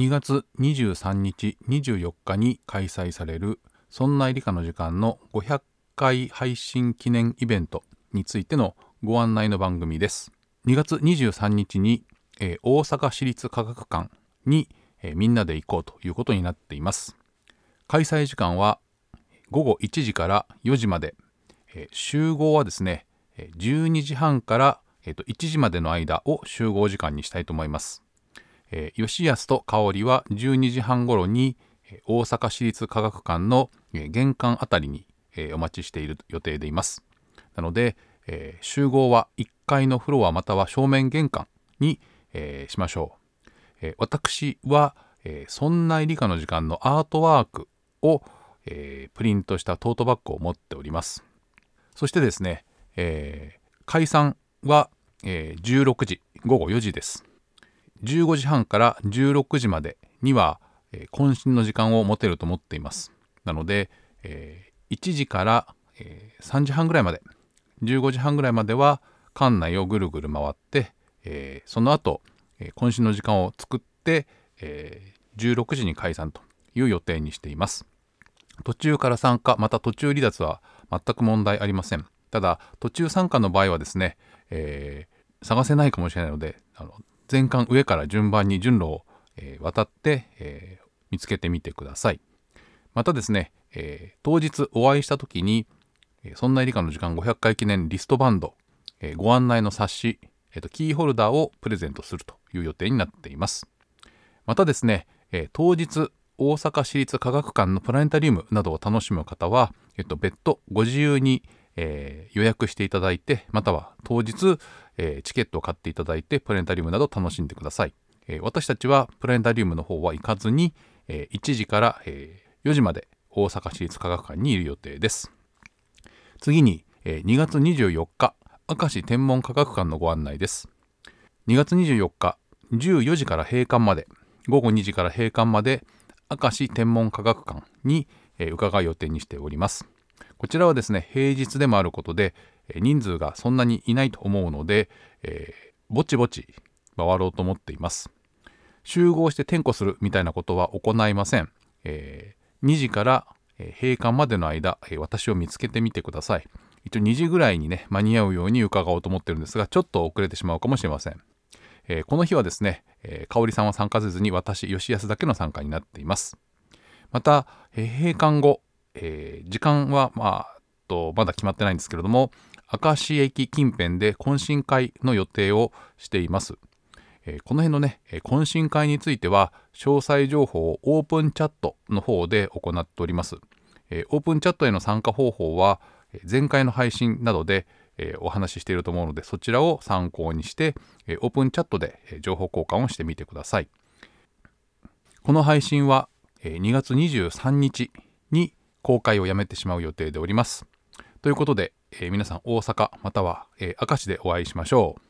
2月23日24日に開催されるそんな理科の時間の500回配信記念イベントについてのご案内の番組です。2月23日に、えー、大阪市立科学館に、えー、みんなで行こうということになっています。開催時間は午後1時から4時まで、えー、集合はですね12時半から、えー、と1時までの間を集合時間にしたいと思います。吉安と香織は12時半頃に大阪市立科学館の玄関あたりに、お待ちしている予定でいます。なので、集合は1階のフロアまたは正面玄関に、しましょう、私は、そんな理科の時間のアートワークを、プリントしたトートバッグを持っております。そしてですね、解散は、え16時午後4時です。15時半から16時までには、えー、渾身の時間を持てると思っています。なので、えー、1時から、えー、3時半ぐらいまで15時半ぐらいまでは館内をぐるぐる回って、えー、その後、えー、渾身の時間を作って、えー、16時に解散という予定にしています。途中から参加また途中離脱は全く問題ありません。ただ途中参加の場合はですね、えー、探せないかもしれないのであの全館上から順番に順路を、えー、渡って、えー、見つけてみてください。またですね、えー、当日お会いした時に、えそんな理科の時間500回記念リストバンド、えご案内の冊子、えーと、キーホルダーをプレゼントするという予定になっています。またですね、え当日大阪市立科学館のプラネタリウムなどを楽しむ方は、えっと、別途ご自由に、えー、予約していただいてまたは当日、えー、チケットを買っていただいてプラネタリウムなど楽しんでください、えー、私たちはプラネタリウムの方は行かずに、え1時から、え4時まで大阪市立科学館にいる予定です。次に、え2月24日明石天文科学館のご案内です。2月24日14時から閉館まで午後2時から閉館まで明石天文科学館に、え伺う予定にしております。こちらはですね平日でもあることで人数がそんなにいないと思うので、えー、ぼちぼち回ろうと思っています。集合して点呼するみたいなことは行いません、えー、2時から閉館までの間私を見つけてみてください。一応2時ぐらいにね間に合うように伺おうと思ってるんですがちょっと遅れてしまうかもしれません、えー、この日はですね、えー、香織さんは参加せずに私吉安だけの参加になっています。また、えー、閉館後えー、時間は、まあ、とまだ決まってないんですけれども明石駅近辺で懇親会の予定をしています。えー、この辺のね懇親会については詳細情報をオープンチャットの方で行っております。えー、オープンチャットへの参加方法は前回の配信などで、えー、お話ししていると思うのでそちらを参考にして、えオープンチャットで情報交換をしてみてください。この配信は、え2月23日に公開をやめてしまう予定でおります。ということで、えー、皆さん大阪または、えー、明石でお会いしましょう。